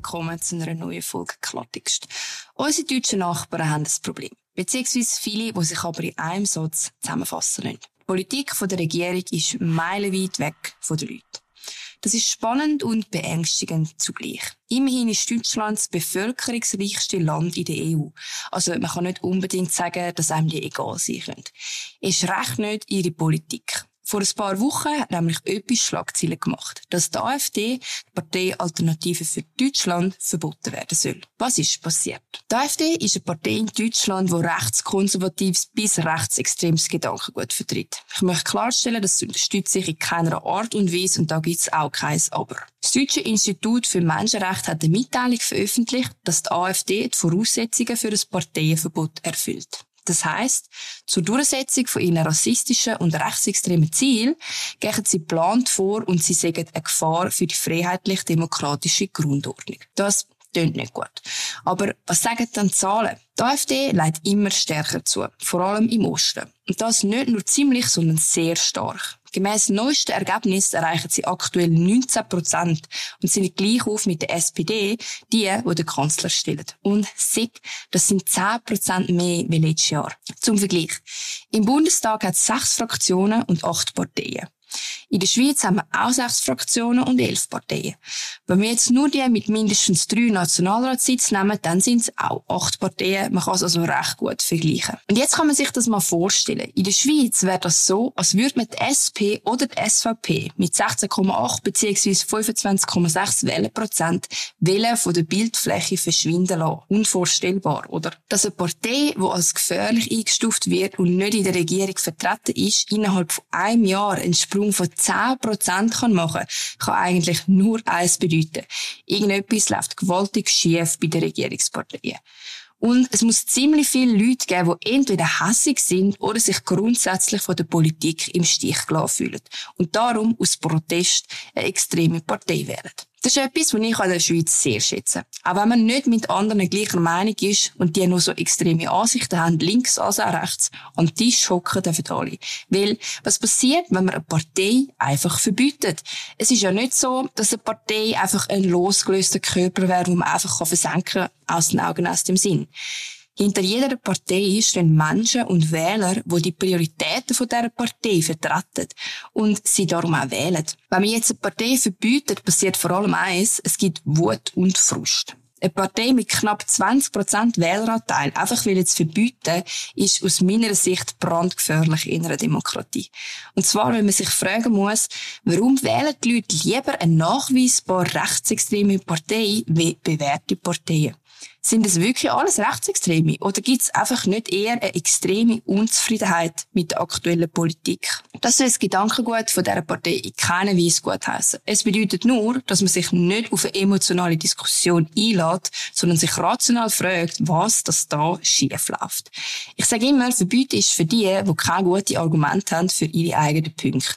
willkommen zu einer neuen Folge Klartext. Unsere deutschen Nachbarn haben das Problem. Beziehungsweise viele, die sich aber in einem Satz zusammenfassen lassen. Die Politik der Regierung ist meilenweit weg von den Leuten. Das ist spannend und beängstigend zugleich. Immerhin ist Deutschland das bevölkerungsreichste Land in der EU. Also man kann nicht unbedingt sagen, dass einem die egal sein können. Ist recht nicht ihre Politik. Vor ein paar Wochen hat nämlich etwas Schlagzeilen gemacht, dass die AfD, die Partei Alternative für Deutschland, verboten werden soll. Was ist passiert? Die AfD ist eine Partei in Deutschland, die rechtskonservatives bis rechtsextremes Gedankengut vertritt. Ich möchte klarstellen, das unterstütze ich in keiner Art und Weise und da gibt es auch kein Aber. Das Deutsche Institut für Menschenrechte hat eine Mitteilung veröffentlicht, dass die AfD die Voraussetzungen für ein Parteienverbot erfüllt. Das heißt, zur Durchsetzung von ihren rassistischen und rechtsextremen Zielen gehen sie geplant vor und sie sagen eine Gefahr für die freiheitlich-demokratische Grundordnung. Das tönt nicht gut. Aber was sagen dann die Zahlen? Die AfD leitet immer stärker zu, vor allem im Osten. Und das nicht nur ziemlich, sondern sehr stark. Gemäss neuesten Ergebnissen erreichen sie aktuell 19 Prozent und sind gleich auf mit der SPD, die, die den Kanzler stellen. Und SIG, das sind 10 Prozent mehr wie letztes Jahr. Zum Vergleich. Im Bundestag hat es sechs Fraktionen und acht Parteien. In der Schweiz haben wir auch sechs Fraktionen und elf Parteien. Wenn wir jetzt nur die mit mindestens drei Nationalratssitzen nehmen, dann sind es auch acht Parteien. Man kann es also recht gut vergleichen. Und jetzt kann man sich das mal vorstellen. In der Schweiz wäre das so, als würde man die SP oder die SVP mit 16,8 bzw. 25,6 Wählerprozent Wählen von der Bildfläche verschwinden lassen. Unvorstellbar, oder? Dass eine Partei, die als gefährlich eingestuft wird und nicht in der Regierung vertreten ist, innerhalb von einem Jahr einen Sprung von 10% machen kann, kann eigentlich nur eins bedeuten. Irgendetwas läuft gewaltig schief bei den Regierungsparteien. Und es muss ziemlich viele Leute geben, die entweder hässig sind oder sich grundsätzlich von der Politik im Stich gelassen fühlen. Und darum aus Protest eine extreme Partei wählen. Das ist etwas, was ich an der Schweiz sehr schätze. Auch wenn man nicht mit anderen gleicher Meinung ist und die nur so extreme Ansichten haben, links als auch rechts, am Tisch hocken dürfen alle. Weil, was passiert, wenn man eine Partei einfach verbietet? Es ist ja nicht so, dass eine Partei einfach ein losgelöster Körper wäre, den man einfach versenken kann, aus den Augen, aus dem Sinn. Hinter jeder Partei stehen Menschen und Wähler, die die Prioritäten von dieser Partei vertreten und sie darum auch wählen. Wenn man jetzt eine Partei verbietet, passiert vor allem eins, es gibt Wut und Frust. Eine Partei mit knapp 20% Wähleranteil einfach will jetzt verbieten, ist aus meiner Sicht brandgefährlich in einer Demokratie. Und zwar, wenn man sich fragen muss, warum wählen die Leute lieber eine nachweisbar rechtsextreme Partei wie bewährte Parteien? Sind es wirklich alles Rechtsextreme? Oder gibt es einfach nicht eher eine extreme Unzufriedenheit mit der aktuellen Politik? Das soll das Gedankengut von dieser Partei in keiner Weise gut heissen. Es bedeutet nur, dass man sich nicht auf eine emotionale Diskussion einlädt, sondern sich rational fragt, was das da schief läuft. Ich sage immer, Verbieten ist für die, die keine guten Argumente haben für ihre eigenen Punkte.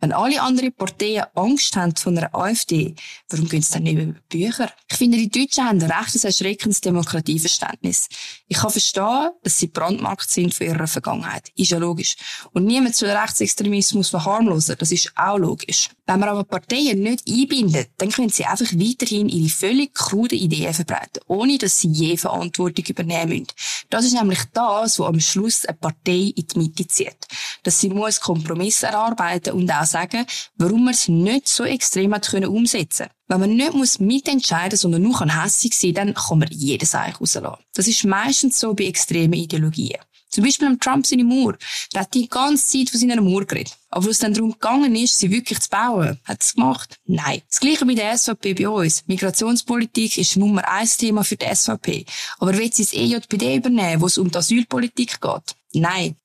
Wenn alle anderen Parteien Angst haben von einer AfD, warum gehen sie dann nicht über Bücher? Ich finde, die Deutschen haben ein rechtes erschreckendes Demokratieverständnis. Ich kann verstehen, dass sie Brandmarkt sind für ihre Vergangenheit. Ist ja logisch. Und niemand soll Rechtsextremismus verharmlosen. Das ist auch logisch. Wenn man aber Parteien nicht einbindet, dann können sie einfach weiterhin ihre völlig krude Ideen verbreiten, ohne dass sie je Verantwortung übernehmen müssen. Das ist nämlich das, was am Schluss eine Partei in die Mitte zieht. Dass sie muss Kompromisse erarbeiten und auch sagen, warum man es nicht so extrem hat können umsetzen wenn man nicht muss mitentscheiden, sondern nur hässig sein, dann kann man jedes Eich rauslassen. Das ist meistens so bei extremen Ideologien. Zum Beispiel am Trump seine Mauer. Der hat die ganze Zeit von seiner Mauer geredet. Aber was dann darum gegangen ist, sie wirklich zu bauen, hat es gemacht? Nein. Das Gleiche bei der SVP bei uns. Migrationspolitik ist Nummer eins Thema für die SVP. Aber will sie das EJPD übernehmen, wo es um die Asylpolitik geht? Nein.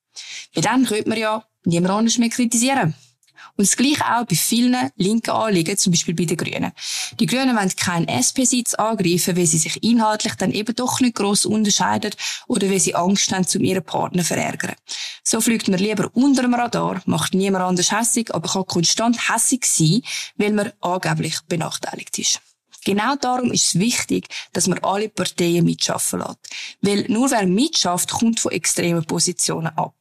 Weil dann könnte man ja niemand anders mehr kritisieren. Und das Gleiche auch bei vielen linken Anliegen, zum Beispiel bei den Grünen. Die Grünen wollen keinen SP-Sitz angreifen, weil sie sich inhaltlich dann eben doch nicht gross unterscheiden oder weil sie Angst haben, um ihren Partner zu verärgern. So fliegt man lieber unter dem Radar, macht niemand anders hässig, aber kann konstant hässig sein, weil man angeblich benachteiligt ist. Genau darum ist es wichtig, dass man alle Parteien mitschaffen lässt. Weil nur wer mitschafft, kommt von extremen Positionen ab.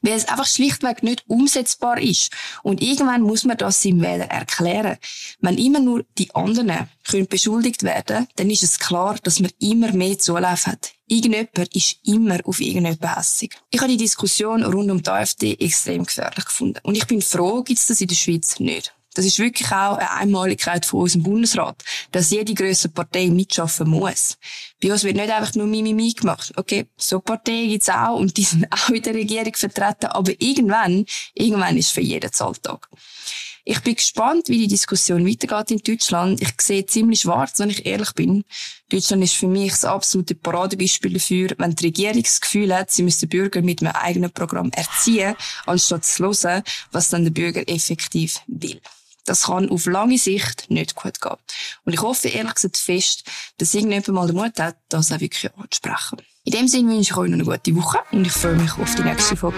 Weil es einfach schlichtweg nicht umsetzbar ist. Und irgendwann muss man das seinem Wähler erklären. Wenn immer nur die anderen können beschuldigt werden, dann ist es klar, dass man immer mehr Zulauf hat. Irgendjemand ist immer auf irgendjemand hässig. Ich habe die Diskussion rund um die AfD extrem gefährlich gefunden. Und ich bin froh, gibt es das in der Schweiz nicht. Das ist wirklich auch eine Einmaligkeit von unserem Bundesrat, dass jede größere Partei mitschaffen muss. Bei uns wird nicht einfach nur Mimimi gemacht. Okay, so Parteien gibt's auch und die sind auch in der Regierung vertreten, aber irgendwann, irgendwann ist für jeden Zahltag. Ich bin gespannt, wie die Diskussion weitergeht in Deutschland. Ich sehe ziemlich schwarz, wenn ich ehrlich bin. Deutschland ist für mich das absolute Paradebeispiel dafür, wenn die Regierung das Gefühl hat, sie müssen Bürger mit einem eigenen Programm erziehen, anstatt zu hören, was dann der Bürger effektiv will. Das kann auf lange Sicht nicht gut gehen. Und ich hoffe ehrlich gesagt fest, dass irgendjemand mal den Mut hat, das auch wirklich anzusprechen. In dem Sinne wünsche ich euch noch eine gute Woche und ich freue mich auf die nächste Folge.